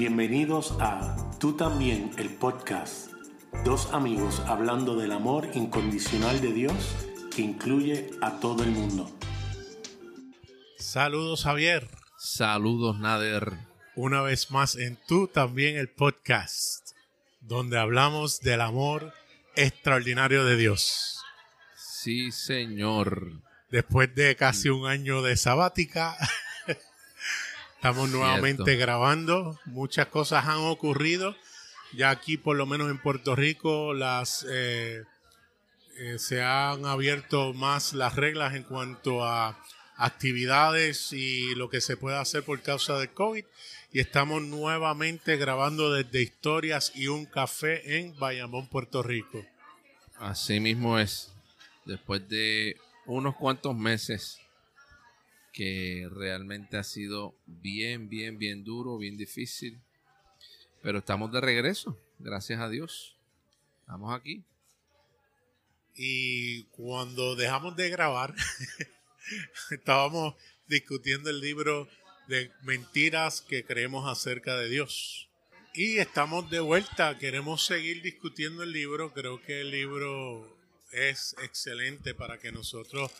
Bienvenidos a Tú también, el podcast. Dos amigos hablando del amor incondicional de Dios que incluye a todo el mundo. Saludos Javier. Saludos Nader. Una vez más en Tú también, el podcast, donde hablamos del amor extraordinario de Dios. Sí, señor. Después de casi un año de sabática, estamos nuevamente grabando. Muchas cosas han ocurrido. Ya aquí, por lo menos en Puerto Rico, las eh, eh, se han abierto más las reglas en cuanto a actividades y lo que se puede hacer por causa del COVID. Y estamos nuevamente grabando desde Historias y un Café en Bayamón, Puerto Rico. Así mismo es. Después de unos cuantos meses que realmente ha sido bien, bien, bien duro, bien difícil. Pero estamos de regreso, gracias a Dios. Estamos aquí. Y cuando dejamos de grabar, estábamos discutiendo el libro de mentiras que creemos acerca de Dios. Y estamos de vuelta, queremos seguir discutiendo el libro. Creo que el libro es excelente para que nosotros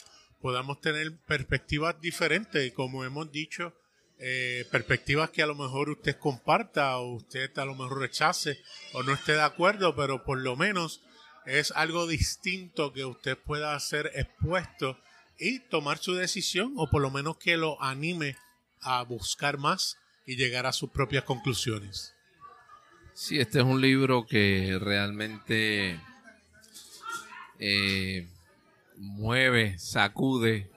podamos tener perspectivas diferentes como hemos dicho, eh, perspectivas que a lo mejor usted comparta o usted a lo mejor rechace o no esté de acuerdo, pero por lo menos es algo distinto que usted pueda ser expuesto y tomar su decisión o por lo menos que lo anime a buscar más y llegar a sus propias conclusiones. Sí, este es un libro que realmente eh, mueve, sacude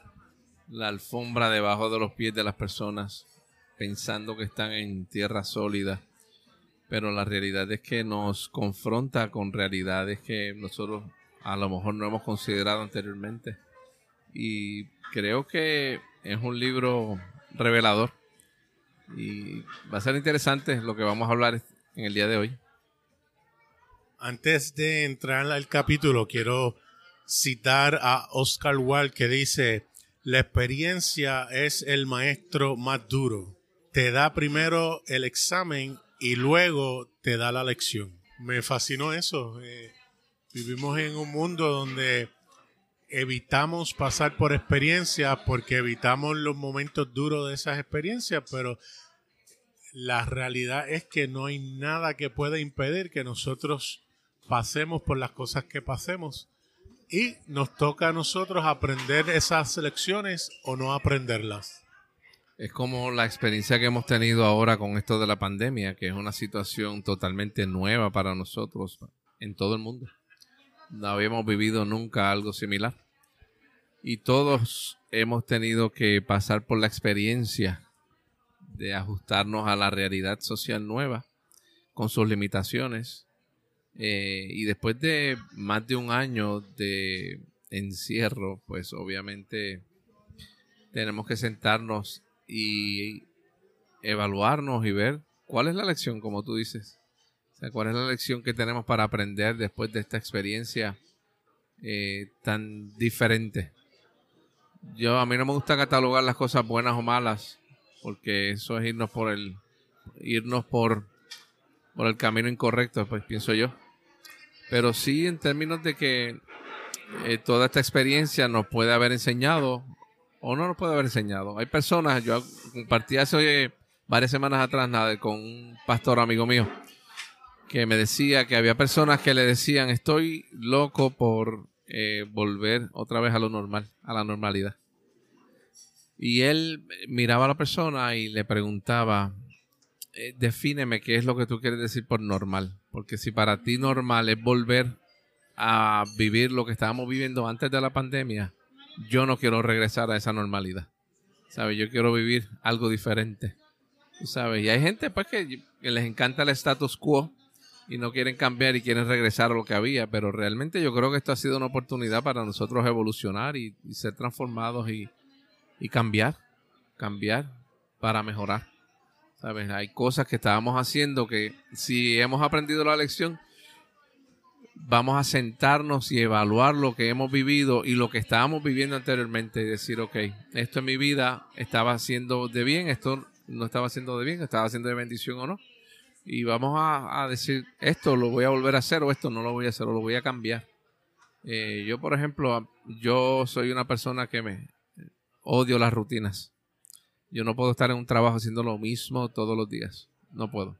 la alfombra debajo de los pies de las personas pensando que están en tierra sólida. Pero la realidad es que nos confronta con realidades que nosotros a lo mejor no hemos considerado anteriormente. Y creo que es un libro revelador. Y va a ser interesante lo que vamos a hablar en el día de hoy. Antes de entrar al capítulo, quiero citar a Oscar Wilde que dice, la experiencia es el maestro más duro. Te da primero el examen y luego te da la lección. Me fascinó eso. Eh, vivimos en un mundo donde evitamos pasar por experiencias porque evitamos los momentos duros de esas experiencias, pero la realidad es que no hay nada que pueda impedir que nosotros pasemos por las cosas que pasemos y nos toca a nosotros aprender esas lecciones o no aprenderlas. Es como la experiencia que hemos tenido ahora con esto de la pandemia, que es una situación totalmente nueva para nosotros en todo el mundo. No habíamos vivido nunca algo similar. Y todos hemos tenido que pasar por la experiencia de ajustarnos a la realidad social nueva, con sus limitaciones, eh, y después de más de un año de encierro, pues obviamente tenemos que sentarnos y evaluarnos y ver cuál es la lección, como tú dices. O sea, cuál es la lección que tenemos para aprender después de esta experiencia eh, tan diferente. Yo a mí no me gusta catalogar las cosas buenas o malas, porque eso es irnos por el irnos por por el camino incorrecto, pues pienso yo. Pero sí en términos de que eh, toda esta experiencia nos puede haber enseñado o no nos puede haber enseñado. Hay personas, yo compartí hace varias semanas atrás nada, con un pastor amigo mío que me decía que había personas que le decían estoy loco por eh, volver otra vez a lo normal, a la normalidad. Y él miraba a la persona y le preguntaba, eh, defíneme qué es lo que tú quieres decir por normal. Porque si para ti normal es volver a vivir lo que estábamos viviendo antes de la pandemia, yo no quiero regresar a esa normalidad. ¿Sabes? Yo quiero vivir algo diferente. ¿Sabes? Y hay gente pues que, les encanta el status quo y no quieren cambiar y quieren regresar a lo que había, pero realmente yo creo que esto ha sido una oportunidad para nosotros evolucionar y, ser transformados y, y cambiar, cambiar para mejorar. Hay cosas que estábamos haciendo que si hemos aprendido la lección, vamos a sentarnos y evaluar lo que hemos vivido y lo que estábamos viviendo anteriormente y decir, ok, esto en mi vida estaba haciendo de bien, esto no estaba haciendo de bien, estaba haciendo de bendición o no. y vamos a, decir, esto lo voy a volver a hacer o esto no lo voy a hacer o lo voy a cambiar. Eh, yo, por ejemplo, yo soy una persona que me odio las rutinas. Yo no puedo estar en un trabajo haciendo lo mismo todos los días. No puedo.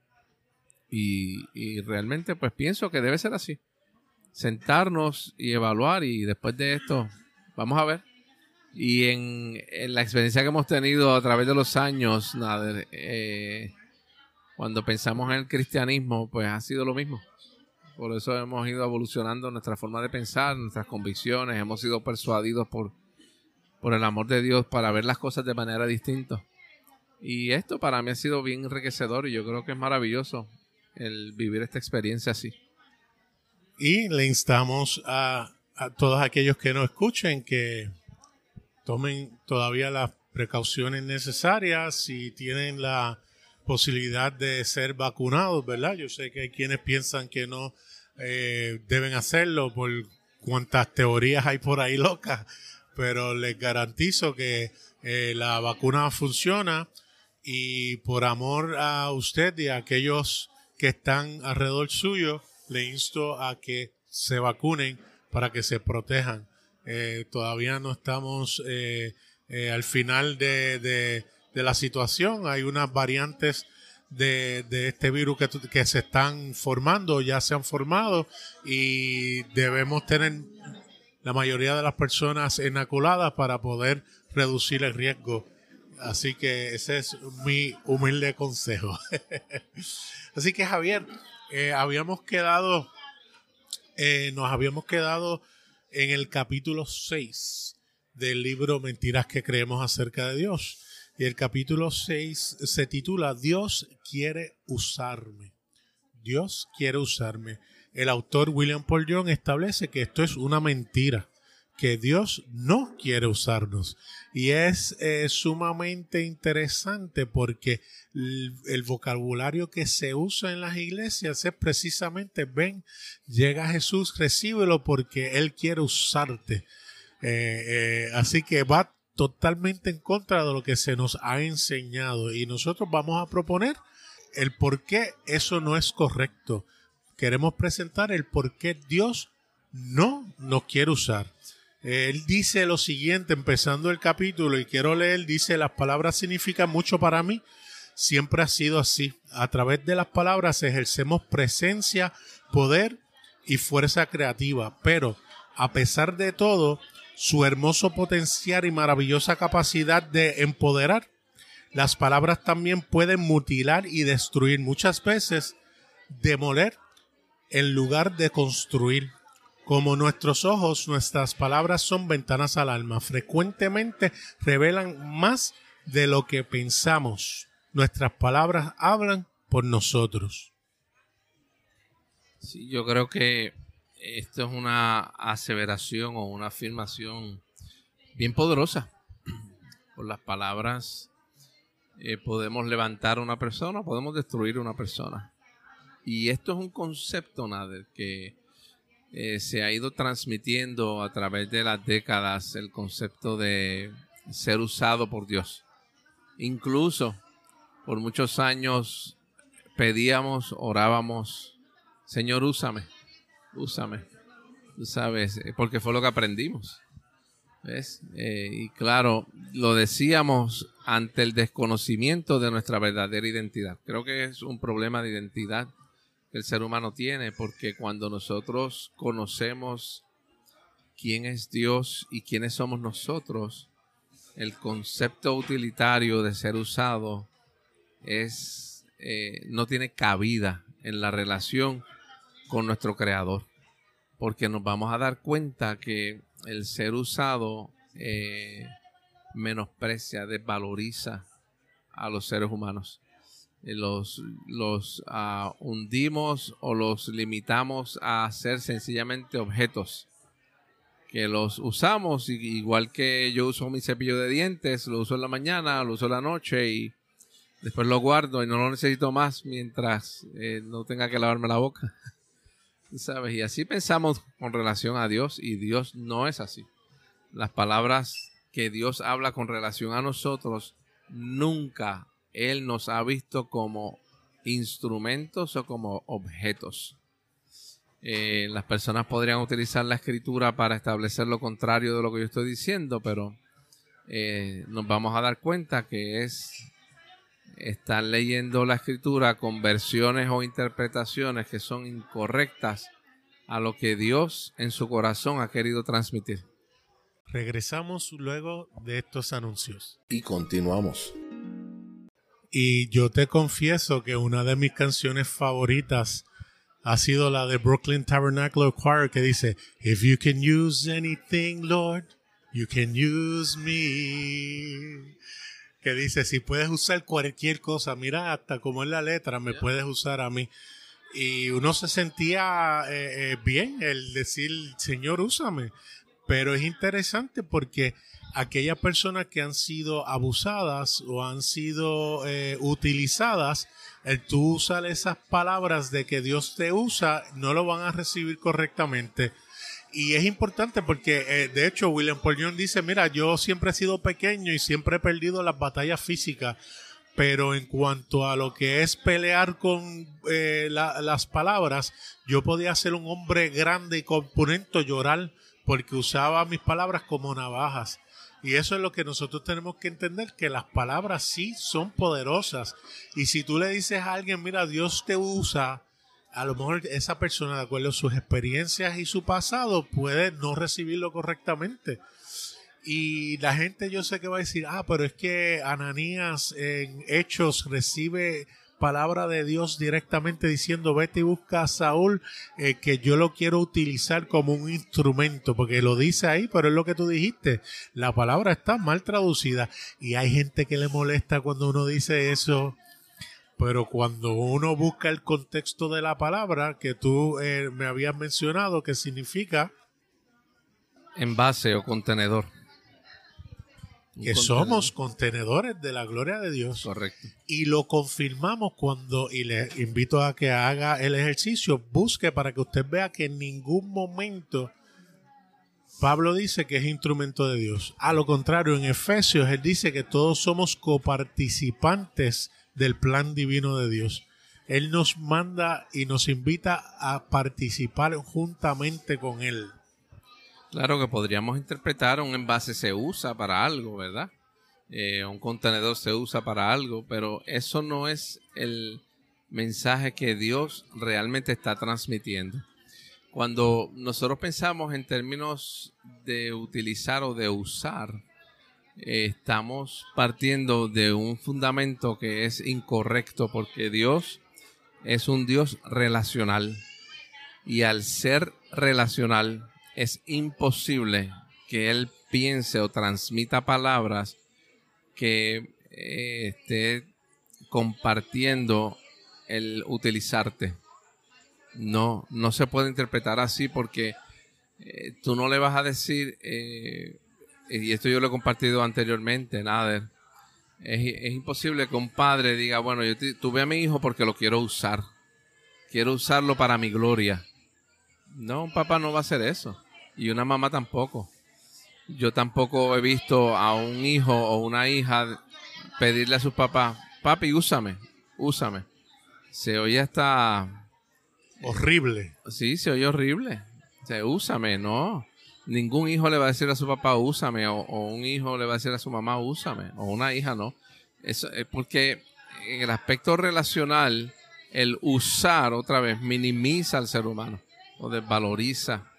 Y, y realmente pues pienso que debe ser así. Sentarnos y evaluar y después de esto, vamos a ver. Y en, la experiencia que hemos tenido a través de los años, nada, eh, cuando pensamos en el cristianismo, pues ha sido lo mismo. Por eso hemos ido evolucionando nuestra forma de pensar, nuestras convicciones, hemos sido persuadidos por, por el amor de Dios para ver las cosas de manera distinta. Y esto para mí ha sido bien enriquecedor y yo creo que es maravilloso el vivir esta experiencia así. Y le instamos a, a todos aquellos que nos escuchen que tomen todavía las precauciones necesarias si tienen la posibilidad de ser vacunados, ¿verdad? Yo sé que hay quienes piensan que no eh, deben hacerlo por cuantas teorías hay por ahí locas, pero les garantizo que eh, la vacuna funciona y por amor a usted y a aquellos que están alrededor suyo, le insto a que se vacunen para que se protejan. Eh, todavía no estamos al final de de la situación. Hay unas variantes de, este virus que, que, se están formando, ya se han formado y debemos tener la mayoría de las personas inoculadas para poder reducir el riesgo. Así que ese es mi humilde consejo. Así que Javier, eh, habíamos quedado, eh, nos habíamos quedado en el capítulo 6 del libro Mentiras que creemos acerca de Dios. Y el capítulo 6 se titula Dios quiere usarme. Dios quiere usarme. El autor William Paul Young establece que esto es una mentira, que Dios no quiere usarnos. Y es eh, sumamente interesante porque el, vocabulario que se usa en las iglesias es precisamente, ven, llega Jesús, recíbelo porque Él quiere usarte. Eh, eh, así que va totalmente en contra de lo que se nos ha enseñado y nosotros vamos a proponer el por qué eso no es correcto. Queremos presentar el por qué Dios no nos quiere usar. Él dice lo siguiente, empezando el capítulo, y quiero leer, dice, las palabras significan mucho para mí. Siempre ha sido así. A través de las palabras ejercemos presencia, poder y fuerza creativa. Pero, a pesar de todo, su hermoso potencial y maravillosa capacidad de empoderar, las palabras también pueden mutilar y destruir muchas veces, demoler en lugar de construir. Como nuestros ojos, nuestras palabras son ventanas al alma. Frecuentemente revelan más de lo que pensamos. Nuestras palabras hablan por nosotros. Sí, yo creo que esto es una aseveración o una afirmación bien poderosa. Por las palabras eh, podemos levantar a una persona, podemos destruir a una persona. Y esto es un concepto, Nader, que eh, se ha ido transmitiendo a través de las décadas, el concepto de ser usado por Dios. Incluso por muchos años pedíamos, orábamos, Señor, úsame úsame. Tú sabes, eh, porque fue lo que aprendimos. ¿Ves? Eh, y claro, lo decíamos ante el desconocimiento de nuestra verdadera identidad. Creo que es un problema de identidad el ser humano tiene, porque cuando nosotros conocemos quién es Dios y quiénes somos nosotros, el concepto utilitario de ser usado es eh, no tiene cabida en la relación con nuestro creador. Porque nos vamos a dar cuenta que el ser usado eh, menosprecia, desvaloriza a los seres humanos. Eh, los, los ah, hundimos o los limitamos a ser sencillamente objetos que los usamos igual que yo uso mi cepillo de dientes, lo uso en la mañana, lo uso en la noche y después lo guardo y no lo necesito más mientras eh, no tenga que lavarme la boca. ¿Sabes? Y así pensamos con relación a Dios y Dios no es así. Las palabras que Dios habla con relación a nosotros, nunca Él nos ha visto como instrumentos o como objetos. Eh, las personas podrían utilizar la escritura para establecer lo contrario de lo que yo estoy diciendo, pero eh, nos vamos a dar cuenta que es estar leyendo la escritura con versiones o interpretaciones que son incorrectas a lo que Dios en su corazón ha querido transmitir. Regresamos luego de estos anuncios. Y continuamos. Y yo te confieso que una de mis canciones favoritas ha sido la de Brooklyn Tabernacle Choir que dice, If you can use anything, Lord, you can use me. Que dice, si puedes usar cualquier cosa, mira hasta como es la letra, me puedes usar a mí. Y uno se sentía eh, eh, bien el decir, Señor, úsame. Pero es interesante porque aquellas personas que han sido abusadas o han sido eh, utilizadas, el tú usar esas palabras de que Dios te usa, no lo van a recibir correctamente. Y es importante porque, eh, de hecho, William Paul dice, mira, yo siempre he sido pequeño y siempre he perdido las batallas físicas, pero en cuanto a lo que es pelear con eh, las palabras, yo podía ser un hombre grande y componente, llorar, porque usaba mis palabras como navajas. Y eso es lo que nosotros tenemos que entender, que las palabras sí son poderosas. Y si tú le dices a alguien, mira, Dios te usa, a lo mejor esa persona, de acuerdo a sus experiencias y su pasado, puede no recibirlo correctamente. Y la gente yo sé que va a decir, ah, pero es que Ananías en Hechos recibe palabra de Dios directamente diciendo, vete y busca a Saúl, eh, que yo lo quiero utilizar como un instrumento, porque lo dice ahí, pero es lo que tú dijiste, la palabra está mal traducida y hay gente que le molesta cuando uno dice eso. Pero cuando uno busca el contexto de la palabra que tú eh, me habías mencionado, que significa envase o contenedor que somos contenedores de la gloria de Dios. Correcto. Y lo confirmamos cuando, y le invito a que haga el ejercicio, busque para que usted vea que en ningún momento Pablo dice que es instrumento de Dios. A lo contrario, en Efesios él dice que todos somos coparticipantes del plan divino de Dios. Él nos manda y nos invita a participar juntamente con Él. Claro que podríamos interpretar un envase se usa para algo, ¿verdad? Eh, un contenedor se usa para algo, pero eso no es el mensaje que Dios realmente está transmitiendo. Cuando nosotros pensamos en términos de utilizar o de usar, eh, estamos partiendo de un fundamento que es incorrecto porque Dios es un Dios relacional. Y al ser relacional, es imposible que él piense o transmita palabras que eh, esté compartiendo el utilizarte. No, no se puede interpretar así porque eh, tú no le vas a decir, eh, y esto yo lo he compartido anteriormente, nada. Es, imposible que un padre diga, bueno, yo tuve a mi hijo porque lo quiero usar. Quiero usarlo para mi gloria. No, un papá no va a hacer eso y una mamá tampoco. Yo tampoco he visto a un hijo o una hija pedirle a su papá, papi, úsame, úsame. Se oye hasta... Horrible. Sí, se oye horrible. Se úsame, no. Ningún hijo le va a decir a su papá, úsame, o, un hijo le va a decir a su mamá, úsame, o una hija no. Eso es porque en el aspecto relacional, el usar otra vez minimiza al ser humano desvaloriza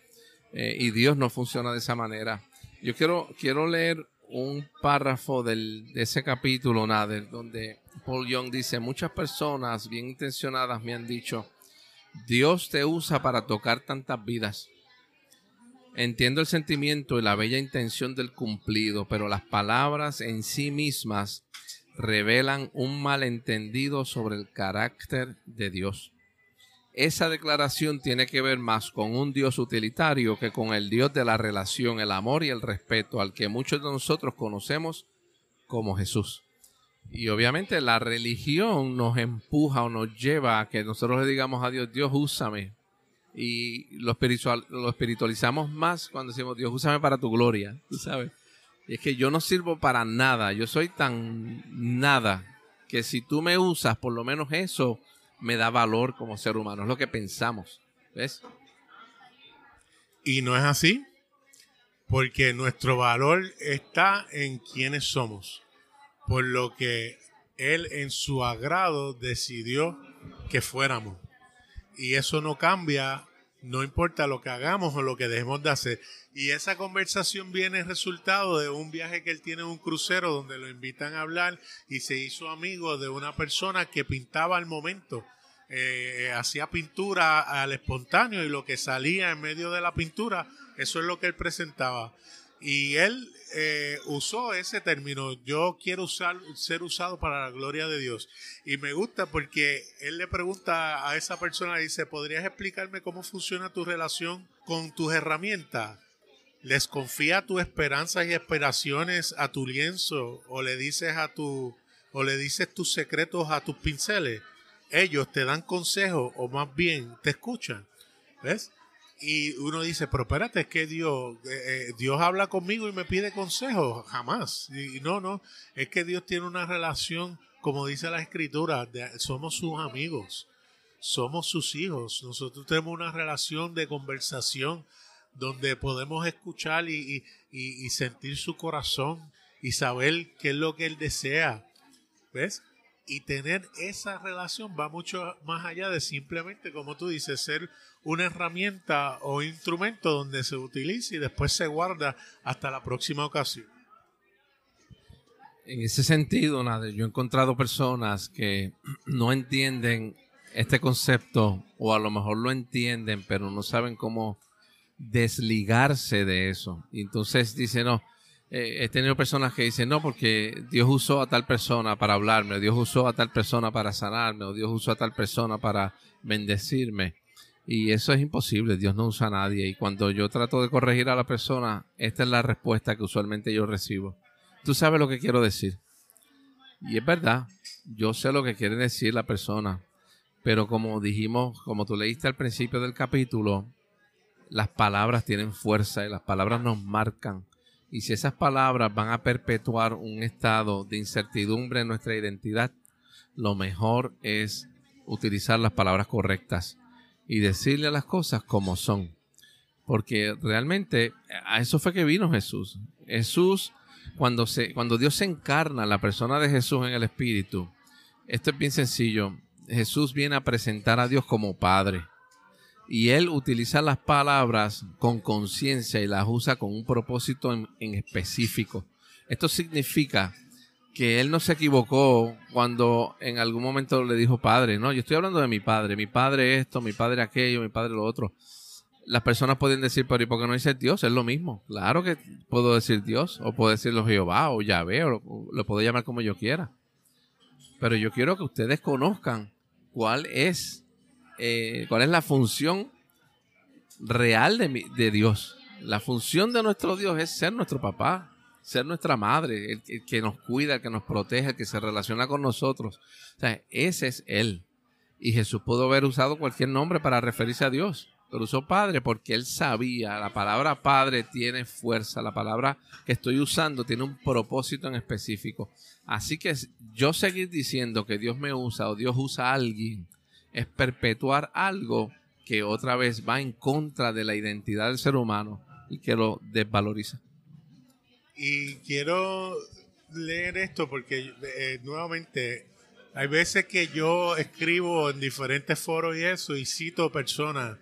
eh, y Dios no funciona de esa manera. Yo quiero, quiero leer un párrafo del, de ese capítulo, Nader, donde Paul Young dice, muchas personas bien intencionadas me han dicho, Dios te usa para tocar tantas vidas. Entiendo el sentimiento y la bella intención del cumplido, pero las palabras en sí mismas revelan un malentendido sobre el carácter de Dios esa declaración tiene que ver más con un Dios utilitario que con el Dios de la relación, el amor y el respeto al que muchos de nosotros conocemos como Jesús. Y obviamente la religión nos empuja o nos lleva a que nosotros le digamos a Dios, Dios úsame. Y lo, espiritual, lo espiritualizamos más cuando decimos, Dios úsame para tu gloria, tú sabes. Y es que yo no sirvo para nada, yo soy tan nada, que si tú me usas, por lo menos eso me da valor como ser humano, es lo que pensamos. ¿Ves? Y no es así, porque nuestro valor está en quienes somos, por lo que Él en su agrado decidió que fuéramos. Y eso no cambia, no importa lo que hagamos o lo que dejemos de hacer. Y esa conversación viene resultado de un viaje que él tiene en un crucero donde lo invitan a hablar y se hizo amigo de una persona que pintaba al momento. Eh, hacía pintura al espontáneo y lo que salía en medio de la pintura, eso es lo que él presentaba. Y él eh, usó ese término, yo quiero usar, ser usado para la gloria de Dios. Y me gusta porque él le pregunta a esa persona, dice, ¿podrías explicarme cómo funciona tu relación con tus herramientas? les confía tus esperanzas y aspiraciones a tu lienzo o le dices a tu o le dices tus secretos a tus pinceles, ellos te dan consejos o más bien te escuchan. ¿Ves? Y uno dice, pero espérate, es que Dios, eh, eh, Dios habla conmigo y me pide consejos. Jamás. Y no, no, es que Dios tiene una relación, como dice la escritura, somos sus amigos, somos sus hijos. Nosotros tenemos una relación de conversación donde podemos escuchar y, sentir su corazón y saber qué es lo que él desea. ¿Ves? Y tener esa relación va mucho más allá de simplemente, como tú dices, ser una herramienta o instrumento donde se utiliza y después se guarda hasta la próxima ocasión. En ese sentido, nada, yo he encontrado personas que no entienden este concepto o a lo mejor lo entienden, pero no saben cómo desligarse de eso. Y entonces dice, no, eh, he tenido personas que dicen, no, porque Dios usó a tal persona para hablarme, o Dios usó a tal persona para sanarme, o Dios usó a tal persona para bendecirme. Y eso es imposible, Dios no usa a nadie. Y cuando yo trato de corregir a la persona, esta es la respuesta que usualmente yo recibo. Tú sabes lo que quiero decir. Y es verdad, yo sé lo que quiere decir la persona. Pero como dijimos, como tú leíste al principio del capítulo, las palabras tienen fuerza y las palabras nos marcan. Y si esas palabras van a perpetuar un estado de incertidumbre en nuestra identidad, lo mejor es utilizar las palabras correctas y decirle las cosas como son. Porque realmente a eso fue que vino Jesús. Jesús, cuando, se, cuando Dios se encarna, la persona de Jesús en el Espíritu, esto es bien sencillo. Jesús viene a presentar a Dios como Padre y él utiliza las palabras con conciencia y las usa con un propósito en, específico. Esto significa que él no se equivocó cuando en algún momento le dijo padre, no, yo estoy hablando de mi padre, mi padre esto, mi padre aquello, mi padre lo otro. Las personas pueden decir, pero ¿y por qué no dice Dios? Es lo mismo. Claro que puedo decir Dios, o puedo decirlo Jehová, o Yahvé, o lo puedo llamar como yo quiera. Pero yo quiero que ustedes conozcan cuál es eh, cuál es la función real de, Dios. La función de nuestro Dios es ser nuestro papá, ser nuestra madre, el, que nos cuida, el que nos protege, el que se relaciona con nosotros. Ese es Él. Y Jesús pudo haber usado cualquier nombre para referirse a Dios, pero usó Padre porque Él sabía, la palabra Padre tiene fuerza, la palabra que estoy usando tiene un propósito en específico. Así que yo seguir diciendo que Dios me usa o Dios usa a alguien es perpetuar algo que otra vez va en contra de la identidad del ser humano y que lo desvaloriza. Y quiero leer esto porque eh, nuevamente hay veces que yo escribo en diferentes foros y eso y cito personas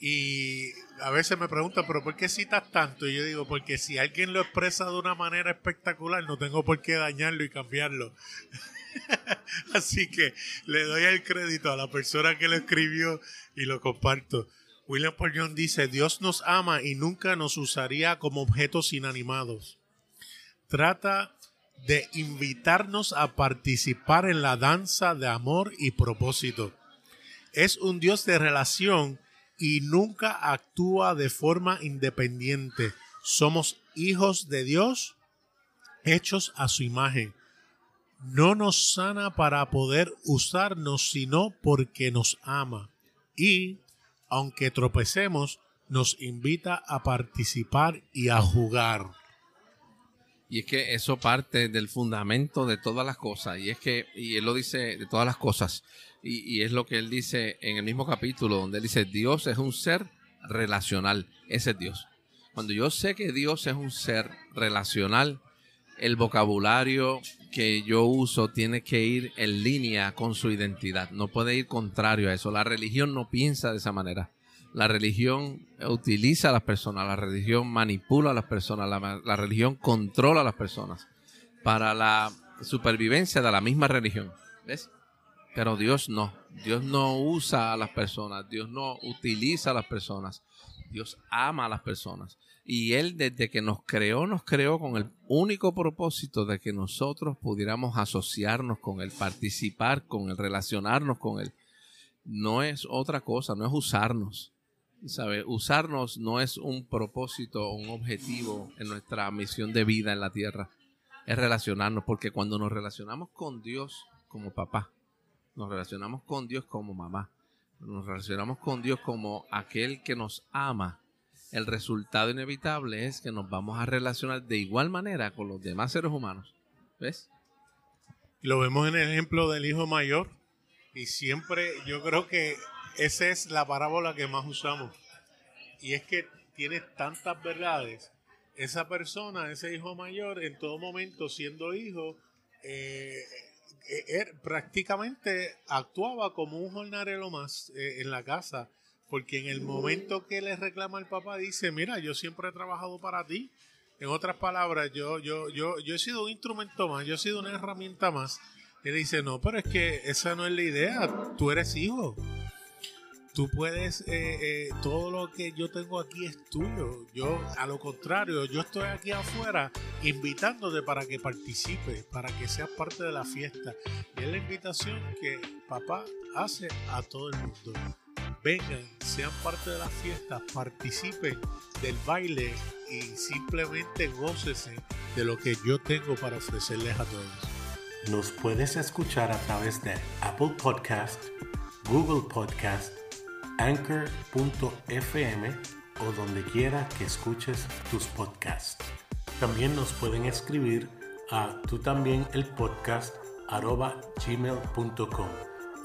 y a veces me preguntan, pero ¿por qué citas tanto? Y yo digo, porque si alguien lo expresa de una manera espectacular, no tengo por qué dañarlo y cambiarlo. Así que le doy el crédito a la persona que lo escribió y lo comparto. William Paul dice, Dios nos ama y nunca nos usaría como objetos inanimados. Trata de invitarnos a participar en la danza de amor y propósito. Es un Dios de relación y nunca actúa de forma independiente. Somos hijos de Dios hechos a su imagen no nos sana para poder usarnos, sino porque nos ama. Y, aunque tropecemos, nos invita a participar y a jugar. Y es que eso parte del fundamento de todas las cosas. Y es que, y él lo dice de todas las cosas. Y, es lo que él dice en el mismo capítulo, donde él dice, Dios es un ser relacional. Ese es Dios. Cuando yo sé que Dios es un ser relacional, el vocabulario que yo uso tiene que ir en línea con su identidad. No puede ir contrario a eso. La religión no piensa de esa manera. La religión utiliza a las personas, la religión manipula a las personas, la, religión controla a las personas para la supervivencia de la misma religión. ¿Ves? Pero Dios no. Dios no usa a las personas, Dios no utiliza a las personas. Dios ama a las personas. Y Él desde que nos creó, nos creó con el único propósito de que nosotros pudiéramos asociarnos con Él, participar con Él, relacionarnos con Él. No es otra cosa, no es usarnos. ¿Sabe? Usarnos no es un propósito o un objetivo en nuestra misión de vida en la tierra. Es relacionarnos, porque cuando nos relacionamos con Dios como papá, nos relacionamos con Dios como mamá, nos relacionamos con Dios como aquel que nos ama, el resultado inevitable es que nos vamos a relacionar de igual manera con los demás seres humanos. ¿Ves? Lo vemos en el ejemplo del hijo mayor. Y siempre yo creo que esa es la parábola que más usamos. Y es que tiene tantas verdades. Esa persona, ese hijo mayor, en todo momento siendo hijo, eh, eh, er, prácticamente actuaba como un jornalero más eh, en la casa porque en el momento que le reclama al papá, dice, mira, yo siempre he trabajado para ti. En otras palabras, yo, yo, yo, yo he sido un instrumento más, yo he sido una herramienta más. Él dice, no, pero es que esa no es la idea. Tú eres hijo. Tú puedes, eh, eh, todo lo que yo tengo aquí es tuyo. Yo, a lo contrario, yo estoy aquí afuera invitándote para que participes, para que seas parte de la fiesta. Y es la invitación que papá hace a todo el mundo vengan, sean parte de la fiesta, participen del baile y simplemente gócese de lo que yo tengo para ofrecerles a todos. Nos puedes escuchar a través de Apple Podcast, Google Podcast, Anchor.fm o donde quiera que escuches tus podcasts. También nos pueden escribir a tú también el podcast arroba gmail.com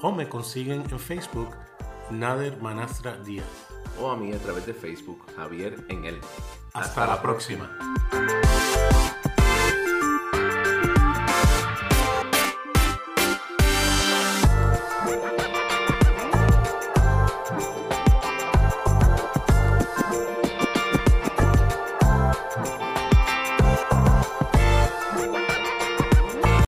o me consiguen en Facebook Nader Manastra Díaz. O a mí a través de Facebook, Javier en él. Hasta, la próxima.